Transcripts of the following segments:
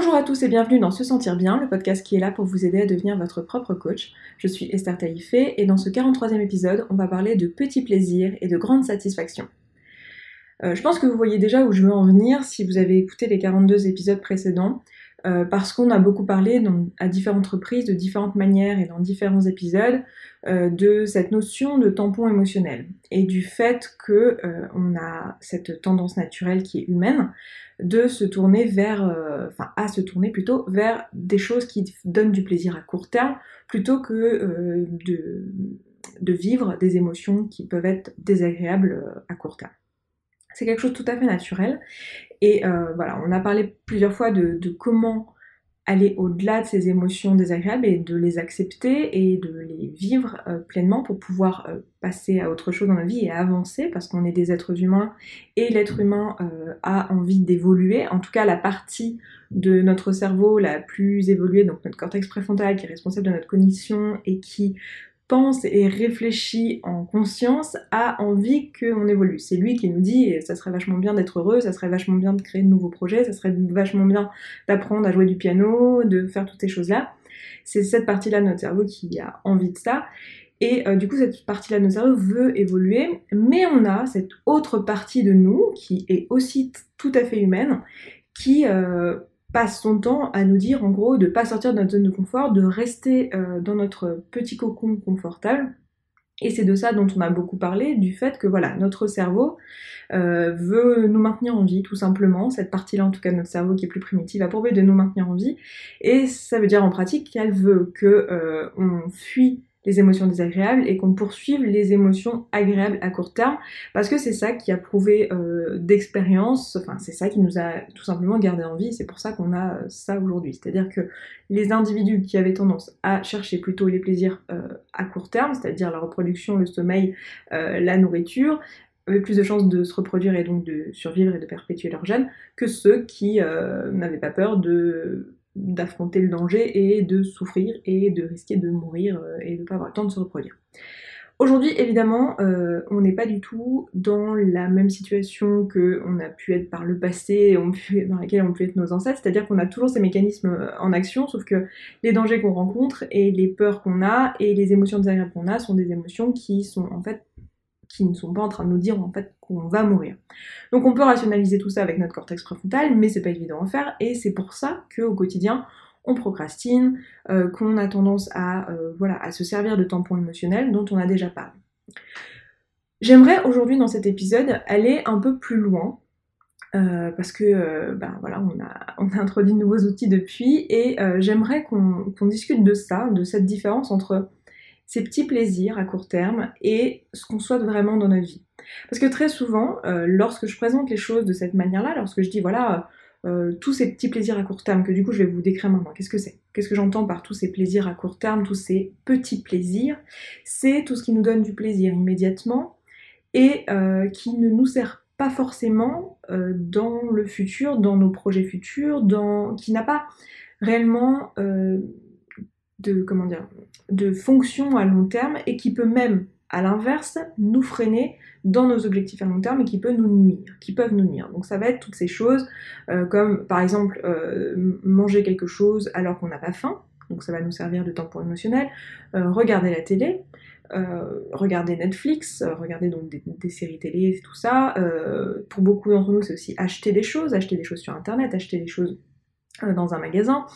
Bonjour à tous et bienvenue dans Se Sentir Bien, le podcast qui est là pour vous aider à devenir votre propre coach. Je suis Esther Taïfé et dans ce 43e épisode, on va parler de petits plaisirs et de grandes satisfactions. Euh, je pense que vous voyez déjà où je veux en venir si vous avez écouté les 42 épisodes précédents. Euh, parce qu'on a beaucoup parlé à différentes reprises, de différentes manières et dans différents épisodes, euh, de cette notion de tampon émotionnel et du fait que euh, on a cette tendance naturelle qui est humaine de se tourner vers, enfin à se tourner plutôt vers des choses qui donnent du plaisir à court terme plutôt que de vivre des émotions qui peuvent être désagréables à court terme. C'est quelque chose de tout à fait naturel. Et euh, voilà, on a parlé plusieurs fois de, comment aller au-delà de ces émotions désagréables et de les accepter et de les vivre euh, pleinement pour pouvoir euh, passer à autre chose dans la vie et avancer parce qu'on est des êtres humains et l'être humain a envie d'évoluer. En tout cas, la partie de notre cerveau la plus évoluée, donc notre cortex préfrontal qui est responsable de notre cognition et qui pense et réfléchit en conscience a envie qu'on évolue. C'est lui qui nous dit ça serait vachement bien d'être heureux, ça serait vachement bien de créer de nouveaux projets, ça serait vachement bien d'apprendre à jouer du piano, de faire toutes ces choses-là. C'est cette partie-là de notre cerveau qui a envie de ça. Et euh, du coup, cette partie-là de notre cerveau veut évoluer, mais on a cette autre partie de nous qui est aussi tout à fait humaine, qui euh, passe son temps à nous dire en gros de pas sortir de notre zone de confort, de rester euh, dans notre petit cocon confortable. Et c'est de ça dont on a beaucoup parlé, du fait que voilà, notre cerveau euh, veut nous maintenir en vie, tout simplement. Cette partie-là, en tout cas, de notre cerveau qui est plus primitive, a pour de nous maintenir en vie. Et ça veut dire en pratique qu'elle veut que euh, on fuit les émotions désagréables et qu'on poursuive les émotions agréables à court terme parce que c'est ça qui a prouvé euh, d'expérience, enfin c'est ça qui nous a tout simplement gardé en vie, c'est pour ça qu'on a euh, ça aujourd'hui. C'est-à-dire que les individus qui avaient tendance à chercher plutôt les plaisirs euh, à court terme, c'est-à-dire la reproduction, le sommeil, la nourriture, avaient plus de chances de se reproduire et donc de survivre et de perpétuer leur gène que ceux qui n'avaient pas peur de d'affronter le danger et de souffrir et de risquer de mourir euh, et de ne pas avoir le temps de se reproduire. Aujourd'hui, évidemment, euh, on n'est pas du tout dans la même situation que on a pu être par le passé, dans laquelle on pu être nos ancêtres, c'est-à-dire qu'on a toujours ces mécanismes euh, en action, sauf que les dangers qu'on rencontre et les peurs qu'on a et les émotions désagréables qu'on a sont des émotions qui sont en fait qui ne sont pas en train de nous dire en fait qu'on va mourir. Donc on peut rationaliser tout ça avec notre cortex préfrontal, mais c'est pas évident à faire, et c'est pour ça qu'au quotidien, on procrastine, euh, qu'on a tendance à, euh, voilà, à se servir de tampons émotionnels dont on a déjà parlé. J'aimerais aujourd'hui dans cet épisode aller un peu plus loin, euh, parce que ben voilà, on a, on a, introduit de nouveaux outils depuis, et j'aimerais qu'on discute de ça, de cette différence entre ces petits plaisirs à court terme et ce qu'on souhaite vraiment dans notre vie. Parce que très souvent, euh, lorsque je présente les choses de cette manière-là, lorsque je dis voilà, euh, tous ces petits plaisirs à court terme, que du coup je vais vous décrire maintenant, qu'est-ce que c'est? Qu'est-ce que j'entends par tous ces plaisirs à court terme, tous ces petits plaisirs? C'est tout ce qui nous donne du plaisir immédiatement et euh, qui ne nous sert pas forcément dans le futur, dans nos projets futurs, dans... qui n'a pas réellement de comment dire de fonction à long terme et qui peut même à l'inverse nous freiner dans nos objectifs à long terme et qui peut nous nuire, qui peuvent nous nuire. Donc ça va être toutes ces choses euh, comme par exemple euh, manger quelque chose alors qu'on n'a pas faim, donc ça va nous servir de pour émotionnel, euh, regarder la télé, regarder Netflix, regarder donc des, des, séries télé, tout ça. pour beaucoup d'entre nous, c'est aussi acheter des choses, acheter des choses sur internet, acheter des choses dans un magasin.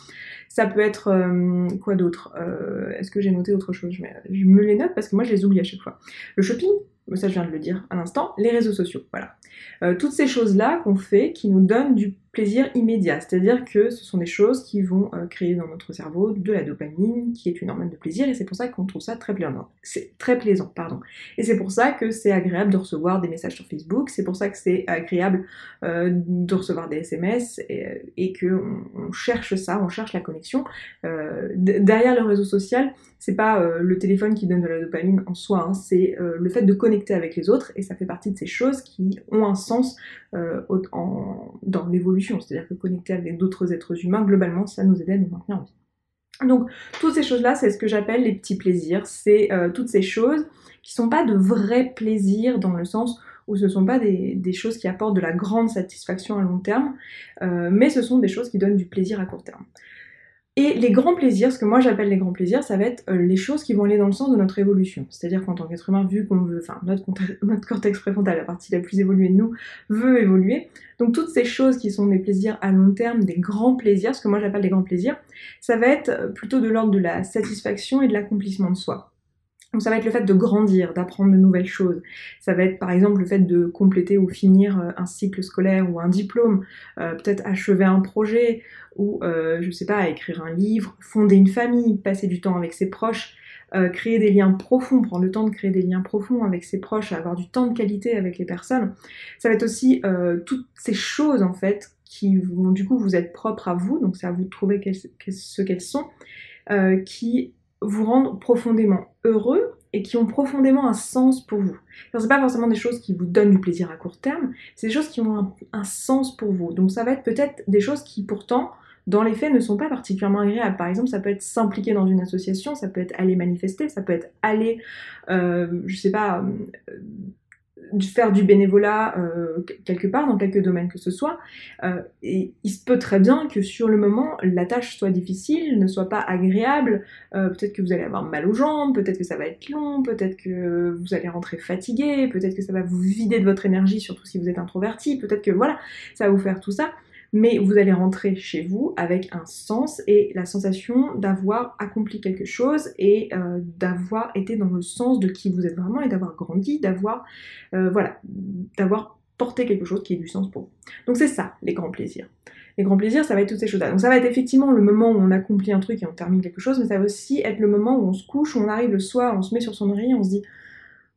Ça peut être euh, quoi d'autre euh, Est-ce que j'ai noté autre chose? Je, me les note parce que moi je les oublie à chaque fois. Le shopping, ça je viens de le dire à l'instant, les réseaux sociaux, voilà. Euh, toutes ces choses-là qu'on fait qui nous donnent du plaisir immédiat, c'est-à-dire que ce sont des choses qui vont euh, créer dans notre cerveau de la dopamine, qui est une hormone de plaisir, et c'est pour ça qu'on trouve ça très plaisant. C'est très plaisant, pardon. Et c'est pour ça que c'est agréable de recevoir des messages sur Facebook, c'est pour ça que c'est agréable euh, de recevoir des SMS, et, et qu'on on cherche ça, on cherche la connexion. derrière le réseau social, c'est pas le téléphone qui donne de la dopamine en soi, hein, c'est le fait de connecter avec les autres, et ça fait partie de ces choses qui ont un sens euh, dans l'évolution. C'est-à-dire que connecter avec d'autres êtres humains, globalement, ça nous aide à nous maintenir en vie. Donc, toutes ces choses-là, c'est ce que j'appelle les petits plaisirs. C'est euh, toutes ces choses qui sont pas de vrais plaisirs dans le sens ou ce ne sont pas des, choses qui apportent de la grande satisfaction à long terme, euh, mais ce sont des choses qui donnent du plaisir à court terme. Et les grands plaisirs, ce que moi j'appelle les grands plaisirs, ça va être euh, les choses qui vont aller dans le sens de notre évolution. C'est-à-dire qu'en tant qu'être humain, vu qu'on veut, enfin notre, notre cortex préfrontal, la partie la plus évoluée de nous, veut évoluer. Donc toutes ces choses qui sont des plaisirs à long terme, des grands plaisirs, ce que moi j'appelle des grands plaisirs, ça va être euh, plutôt de l'ordre de la satisfaction et de l'accomplissement de soi. Donc ça va être le fait de grandir, d'apprendre de nouvelles choses. Ça va être par exemple le fait de compléter ou finir euh, un cycle scolaire ou un diplôme, euh, peut-être achever un projet ou euh, je sais pas, écrire un livre, fonder une famille, passer du temps avec ses proches, créer des liens profonds, prendre le temps de créer des liens profonds avec ses proches, avoir du temps de qualité avec les personnes. Ça va être aussi toutes ces choses en fait qui vont du coup vous être propres à vous, donc c'est à vous de trouver ce qu'elles sont, qui vous rendre profondément heureux et qui ont profondément un sens pour vous. Ce n'est pas forcément des choses qui vous donnent du plaisir à court terme, c'est des choses qui ont un, sens pour vous. Donc ça va être peut-être des choses qui pourtant, dans les faits, ne sont pas particulièrement agréables. Par exemple, ça peut être s'impliquer dans une association, ça peut être aller manifester, ça peut être aller, euh, je sais pas, euh, faire du bénévolat euh, quelque part, dans quelques domaines que ce soit. Euh, et il se peut très bien que sur le moment, la tâche soit difficile, ne soit pas agréable. Euh, peut-être que vous allez avoir mal aux jambes, peut-être que ça va être long, peut-être que vous allez rentrer fatigué, peut-être que ça va vous vider de votre énergie, surtout si vous êtes introverti, peut-être que voilà, ça va vous faire tout ça mais vous allez rentrer chez vous avec un sens et la sensation d'avoir accompli quelque chose et euh, d'avoir été dans le sens de qui vous êtes vraiment et d'avoir grandi, d'avoir euh, voilà, d'avoir porté quelque chose qui ait du sens pour vous. Donc c'est ça les grands plaisirs. Les grands plaisirs, ça va être toutes ces choses-là. Donc ça va être effectivement le moment où on accomplit un truc et on termine quelque chose, mais ça va aussi être le moment où on se couche, où on arrive le soir, on se met sur son oreiller, on se dit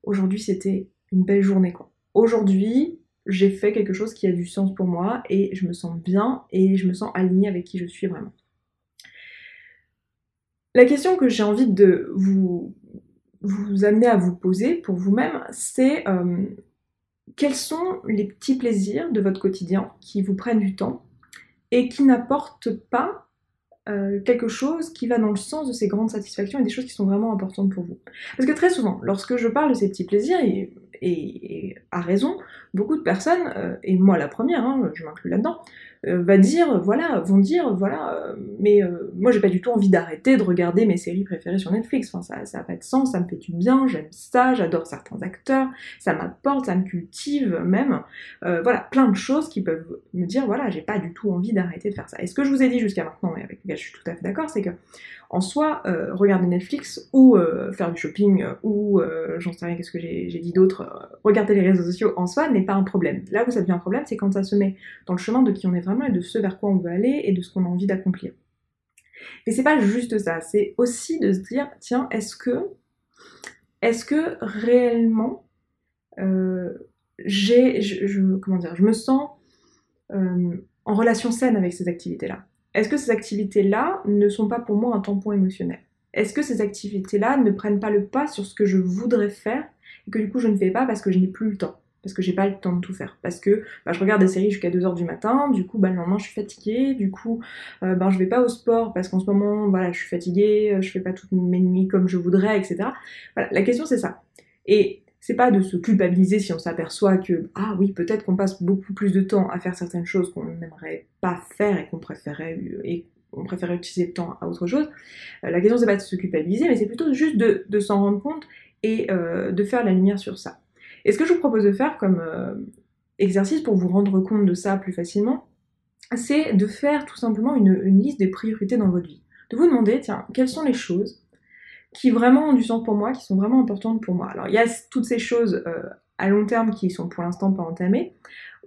aujourd'hui c'était une belle journée quoi. Aujourd'hui, j'ai fait quelque chose qui a du sens pour moi et je me sens bien et je me sens alignée avec qui je suis vraiment. La question que j'ai envie de vous, amener à vous poser pour vous-même, c'est euh, quels sont les petits plaisirs de votre quotidien qui vous prennent du temps et qui n'apportent pas euh, quelque chose qui va dans le sens de ces grandes satisfactions et des choses qui sont vraiment importantes pour vous? Parce que très souvent, lorsque je parle de ces petits plaisirs, et à raison, beaucoup de personnes, euh, et moi la première, hein, je m'inclus là-dedans, euh, va dire, voilà, vont dire, voilà, euh, mais moi j'ai pas du tout envie d'arrêter de regarder mes séries préférées sur Netflix, enfin ça, ça a pas de sens, ça me fait du bien, j'aime ça, j'adore certains acteurs, ça m'apporte, ça me cultive même, voilà, plein de choses qui peuvent me dire, voilà, j'ai pas du tout envie d'arrêter de faire ça. Et ce que je vous ai dit jusqu'à maintenant, et avec lequel je suis tout à fait d'accord, c'est que en soi, euh, regarder Netflix ou euh, faire du shopping ou euh, j'en sais rien, qu'est-ce que j'ai dit d'autre, regarder les réseaux sociaux en soi n'est pas un problème. Là où ça devient un problème, c'est quand ça se met dans le chemin de qui on est vraiment et de ce vers quoi on veut aller et de ce qu'on a envie d'accomplir. Mais c'est pas juste ça, c'est aussi de se dire, tiens, est-ce que, est-ce que réellement j'ai, comment dire, je me sens en relation saine avec ces activités-là? Est-ce que ces activités-là ne sont pas pour moi un tampon émotionnel? Est-ce que ces activités-là ne prennent pas le pas sur ce que je voudrais faire et que du coup je ne fais pas parce que je n'ai plus le temps? Parce que j'ai pas le temps de tout faire? Parce que bah, je regarde des séries jusqu'à 2h du matin, du coup bah, le lendemain je suis fatiguée, du coup bah, je vais pas au sport parce qu'en ce moment voilà, je suis fatiguée, euh, je fais pas toutes mes nuits comme je voudrais, etc. Voilà, la question c'est ça. C'est pas de se culpabiliser si on s'aperçoit que, ah oui, peut-être qu'on passe beaucoup plus de temps à faire certaines choses qu'on n'aimerait pas faire et qu'on préférait, préférait utiliser le temps à autre chose. Euh, la question c'est pas de se culpabiliser, mais c'est plutôt juste de, s'en rendre compte et euh, de faire la lumière sur ça. Et ce que je vous propose de faire comme euh, exercice pour vous rendre compte de ça plus facilement, c'est de faire tout simplement une liste des priorités dans votre vie. De vous demander, tiens, quelles sont les choses qui vraiment ont du sens pour moi, qui sont vraiment importantes pour moi. Alors il y a toutes ces choses euh, à long terme qui sont pour l'instant pas entamées,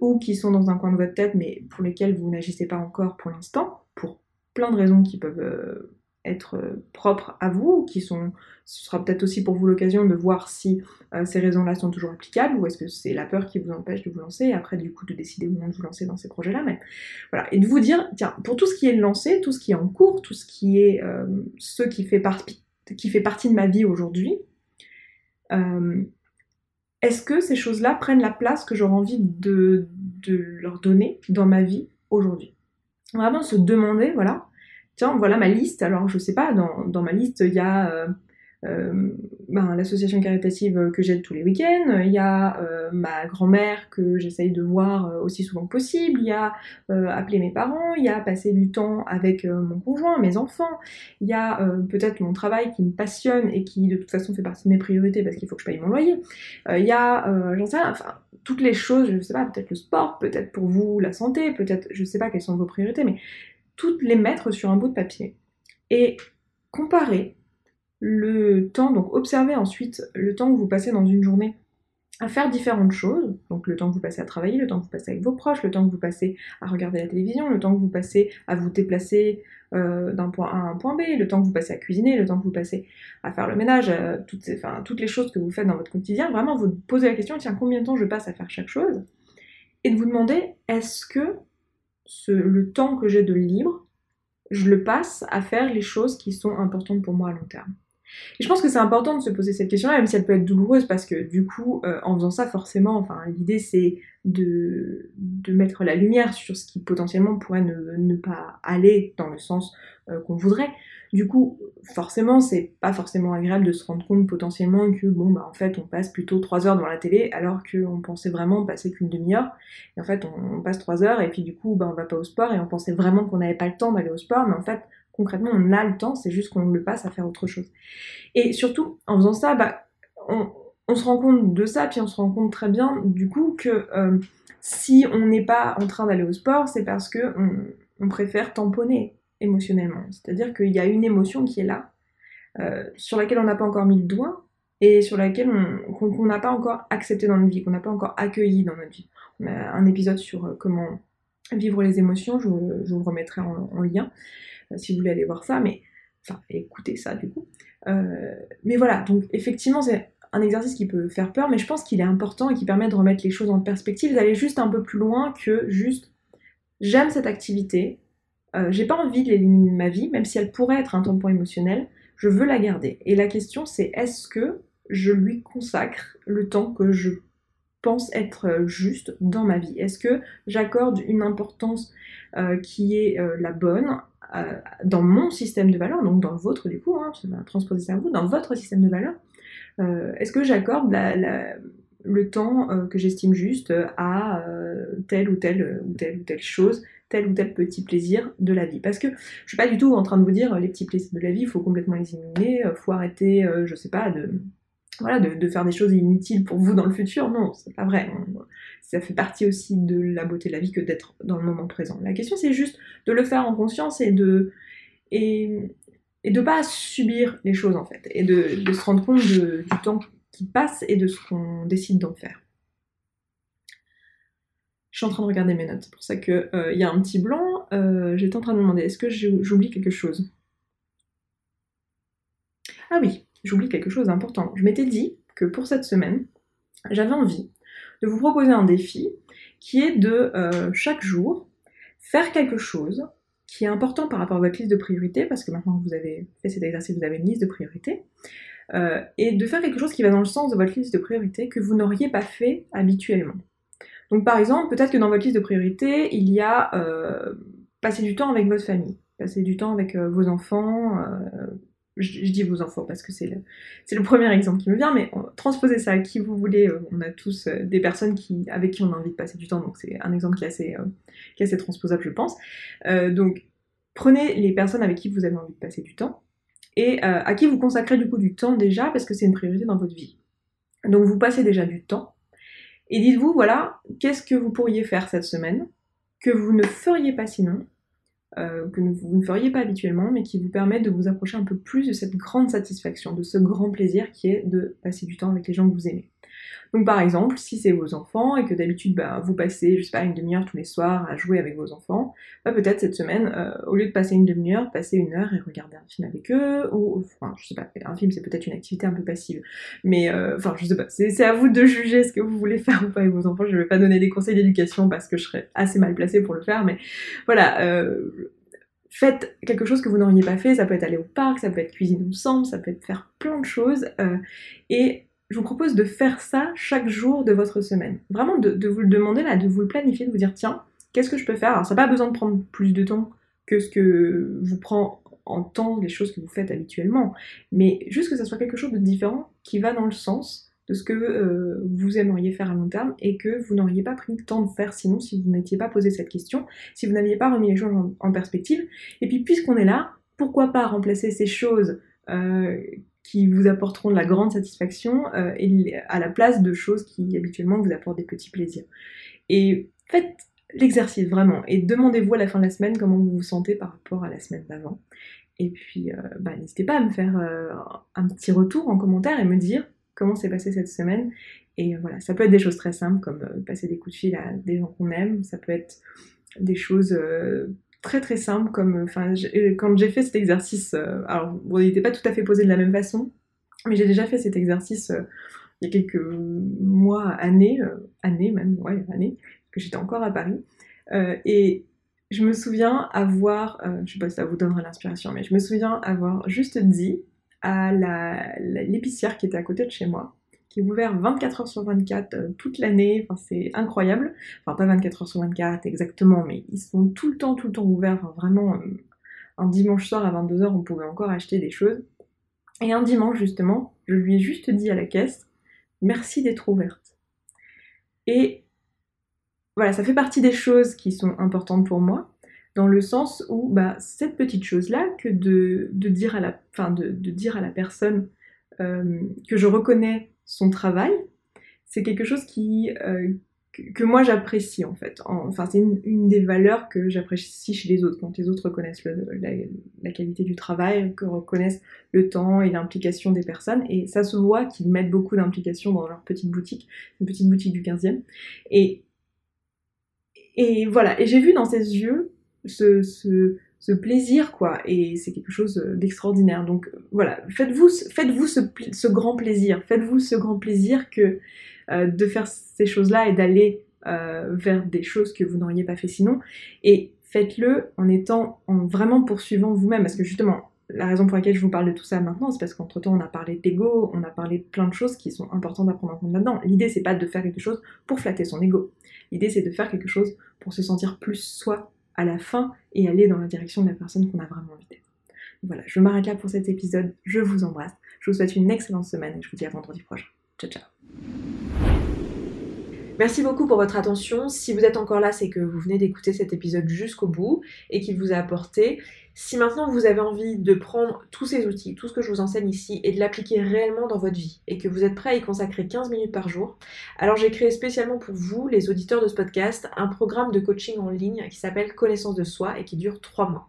ou qui sont dans un coin de votre tête mais pour lesquelles vous n'agissez pas encore pour l'instant, pour plein de raisons qui peuvent euh, être euh, propres à vous, qui sont, ce sera peut-être aussi pour vous l'occasion de voir si ces raisons-là sont toujours applicables, ou est-ce que c'est la peur qui vous empêche de vous lancer, et après du coup de décider ou non de vous lancer dans ces projets-là, mais voilà, et de vous dire, tiens, pour tout ce qui est lancé, tout ce qui est en cours, tout ce qui est ce qui fait partie qui fait partie de ma vie aujourd'hui, euh, est-ce que ces choses-là prennent la place que j'aurais envie de, leur donner dans ma vie aujourd'hui? Vraiment se demander, voilà, tiens, voilà ma liste. Alors, je sais pas, dans, ma liste, il y a euh, ben, l'association caritative que j'aide tous les week-ends, il y a euh, ma grand-mère que j'essaye de voir euh, aussi souvent que possible, il y a appeler mes parents, il y a passer du temps avec mon conjoint, mes enfants, il y a peut-être mon travail qui me passionne et qui de toute façon fait partie de mes priorités parce qu'il faut que je paye mon loyer, il y a, j'en sais rien, enfin, toutes les choses, je sais pas, peut-être le sport, peut-être pour vous la santé, peut-être, je sais pas quelles sont vos priorités, mais toutes les mettre sur un bout de papier et comparer le temps, donc observez ensuite le temps que vous passez dans une journée à faire différentes choses, donc le temps que vous passez à travailler, le temps que vous passez avec vos proches, le temps que vous passez à regarder la télévision, le temps que vous passez à vous déplacer euh, d'un point A à un point B, le temps que vous passez à cuisiner, le temps que vous passez à faire le ménage, euh, toutes, enfin, toutes les choses que vous faites dans votre quotidien, vraiment vous posez la question, tiens, combien de temps je passe à faire chaque chose? Et de vous demander, est-ce que le temps que j'ai de libre, je le passe à faire les choses qui sont importantes pour moi à long terme? Et je pense que c'est important de se poser cette question-là, même si elle peut être douloureuse, parce que du coup, euh, en faisant ça, forcément, enfin, l'idée c'est de, mettre la lumière sur ce qui potentiellement pourrait ne, pas aller dans le sens euh, qu'on voudrait. Du coup, forcément, c'est pas forcément agréable de se rendre compte potentiellement que, bon, bah en fait, on passe plutôt 3 heures devant la télé, alors qu'on pensait vraiment passer qu'une demi-heure. Et en fait, on, passe 3 heures, et puis du coup, bah, on va pas au sport, et on pensait vraiment qu'on n'avait pas le temps d'aller au sport, mais en fait, concrètement, on a le temps, c'est juste qu'on le passe à faire autre chose. Et surtout, en faisant ça, bah, on, se rend compte de ça, puis on se rend compte très bien, du coup, que euh, si on n'est pas en train d'aller au sport, c'est parce que on, préfère tamponner émotionnellement. C'est-à-dire qu'il y a une émotion qui est là, euh, sur laquelle on n'a pas encore mis le doigt, et sur laquelle on n'a pas encore accepté dans notre vie, qu'on n'a pas encore accueilli dans notre vie. On a un épisode sur euh, comment vivre les émotions, je, vous remettrai en lien. Euh, si vous voulez aller voir ça, mais enfin écoutez ça du coup. Euh, mais voilà, donc effectivement c'est un exercice qui peut faire peur, mais je pense qu'il est important et qui permet de remettre les choses en perspective, d'aller juste un peu plus loin que juste j'aime cette activité, euh, j'ai pas envie de l'éliminer de ma vie, même si elle pourrait être un tampon émotionnel, je veux la garder. Et la question c'est est-ce que je lui consacre le temps que je pense être juste dans ma vie? Est-ce que j'accorde une importance qui est la bonne euh, dans mon système de valeurs, donc dans le vôtre du coup, hein, transposer ça à vous, dans votre système de valeurs, euh, est-ce que j'accorde le temps euh, que j'estime juste à telle ou telle ou telle ou telle chose, tel ou tel petit plaisir de la vie? Parce que je suis pas du tout en train de vous dire les petits plaisirs de la vie, il faut complètement les éliminer, faut arrêter, je sais pas, de voilà, de, faire des choses inutiles pour vous dans le futur. Non, c'est pas vrai. Ça fait partie aussi de la beauté de la vie que d'être dans le moment présent. La question, c'est juste de le faire en conscience et de et, de pas subir les choses en fait, et de, se rendre compte du temps qui passe et de ce qu'on décide d'en faire. Je suis en train de regarder mes notes, c'est pour ça qu'il euh, y a un petit blanc. Euh, j'étais en train de me demander, est-ce que j'oublie quelque chose? Ah oui, j'oublie quelque chose d'important. Je m'étais dit que pour cette semaine, j'avais envie de vous proposer un défi qui est de euh, chaque jour faire quelque chose qui est important par rapport à votre liste de priorités, parce que maintenant que vous avez fait cet exercice, vous avez une liste de priorités, euh, et de faire quelque chose qui va dans le sens de votre liste de priorités que vous n'auriez pas fait habituellement. Donc par exemple, peut-être que dans votre liste de priorités, il y a euh, passer du temps avec votre famille, passer du temps avec vos enfants, je, dis vos enfants parce que c'est le, premier exemple qui me vient, mais transposez ça à qui vous voulez. Euh, on a tous euh, des personnes avec qui on a envie de passer du temps, donc c'est un exemple qui est assez, euh, qui est assez transposable, je pense. donc, prenez les personnes avec qui vous avez envie de passer du temps et à qui vous consacrez du coup du temps déjà parce que c'est une priorité dans votre vie. Donc, vous passez déjà du temps et dites-vous, voilà, qu'est-ce que vous pourriez faire cette semaine que vous ne feriez pas sinon euh, que vous ne feriez pas habituellement, mais qui vous permet de vous approcher un peu plus de cette grande satisfaction, de ce grand plaisir qui est de passer du temps avec les gens que vous aimez. Donc par exemple, si c'est vos enfants et que d'habitude bah, vous passez, je sais pas, une demi-heure tous les soirs à jouer avec vos enfants, bah, peut-être cette semaine, euh, au lieu de passer une demi-heure, passer une heure et regarder un film avec eux, ou enfin je sais pas, un film c'est peut-être une activité un peu passive, mais euh, enfin je sais pas, c'est à vous de juger ce que vous voulez faire ou pas avec vos enfants, je vais pas donner des conseils d'éducation parce que je serais assez mal placée pour le faire, mais voilà, euh, faites quelque chose que vous n'auriez pas fait, ça peut être aller au parc, ça peut être cuisiner ensemble, ça peut être faire plein de choses, et je vous propose de faire ça chaque jour de votre semaine. Vraiment de, vous le demander là, de vous le planifier, de vous dire tiens, qu'est-ce que je peux faire? Alors ça n'a pas besoin de prendre plus de temps que ce que vous prend en temps les choses que vous faites habituellement, mais juste que ça soit quelque chose de différent qui va dans le sens de ce que euh, vous aimeriez faire à long terme et que vous n'auriez pas pris le temps de faire sinon si vous n'étiez pas posé cette question, si vous n'aviez pas remis les choses en, perspective. Et puis puisqu'on est là, pourquoi pas remplacer ces choses euh, qui vous apporteront de la grande satisfaction euh, à la place de choses qui habituellement vous apportent des petits plaisirs. Et faites l'exercice vraiment et demandez-vous à la fin de la semaine comment vous vous sentez par rapport à la semaine d'avant. Et puis bah, n'hésitez pas à me faire un petit retour en commentaire et me dire comment s'est passé cette semaine. Et voilà, ça peut être des choses très simples comme euh, passer des coups de fil à des gens qu'on aime, ça peut être des choses euh, très très simples comme, enfin, quand j'ai fait cet exercice, euh, alors bon, il n'était pas tout à fait posé de la même façon, mais j'ai déjà fait cet exercice il y a quelques mois, années, années même, ouais, années, que j'étais encore à Paris. et je me souviens avoir, je sais pas si ça vous donnera l'inspiration, mais je me souviens avoir juste dit à l'épicière qui était à côté de chez moi, qui est ouvert 24 heures sur 24 euh, toute l'année, enfin, c'est incroyable. Enfin, pas 24 heures sur 24 exactement, mais ils sont tout le temps, tout le temps ouverts. vraiment, euh, un dimanche soir à 22h, on pouvait encore acheter des choses. Et un dimanche, justement, je lui ai juste dit à la caisse, merci d'être ouverte. Et voilà, ça fait partie des choses qui sont importantes pour moi dans le sens où bah, cette petite chose-là, que de, dire à la, fin de, dire à la personne euh, que je reconnais son travail, c'est quelque chose qui, euh, que, moi j'apprécie en fait. enfin, c'est une, des valeurs que j'apprécie chez les autres, quand les autres reconnaissent la, qualité du travail, que reconnaissent le temps et l'implication des personnes. Et ça se voit qu'ils mettent beaucoup d'implication dans leur petite boutique, une petite boutique du 15e. Et, et voilà, et j'ai vu dans ses yeux ce, ce, plaisir, quoi. Et c'est quelque chose d'extraordinaire. Donc voilà, faites-vous faites ce, ce, grand plaisir. Faites-vous ce grand plaisir que euh, de faire ces choses-là et d'aller euh, vers des choses que vous n'auriez pas fait sinon. Et faites-le en étant, en vraiment poursuivant vous-même. Parce que justement, la raison pour laquelle je vous parle de tout ça maintenant, c'est parce qu'entre-temps, on a parlé d'ego, on a parlé de plein de choses qui sont importantes à prendre en compte là-dedans. L'idée, c'est pas de faire quelque chose pour flatter son ego. L'idée, c'est de faire quelque chose pour se sentir plus soi à la fin et aller dans la direction de la personne qu'on a vraiment envie d'être. Voilà, je m'arrête là pour cet épisode. Je vous embrasse. Je vous souhaite une excellente semaine et je vous dis à vendredi prochain. Ciao, ciao. Merci beaucoup pour votre attention. Si vous êtes encore là, c'est que vous venez d'écouter cet épisode jusqu'au bout et qu'il vous a apporté. Si maintenant vous avez envie de prendre tous ces outils, tout ce que je vous enseigne ici, et de l'appliquer réellement dans votre vie, et que vous êtes prêt à y consacrer 15 minutes par jour, alors j'ai créé spécialement pour vous, les auditeurs de ce podcast, un programme de coaching en ligne qui s'appelle Connaissance de soi et qui dure 3 mois.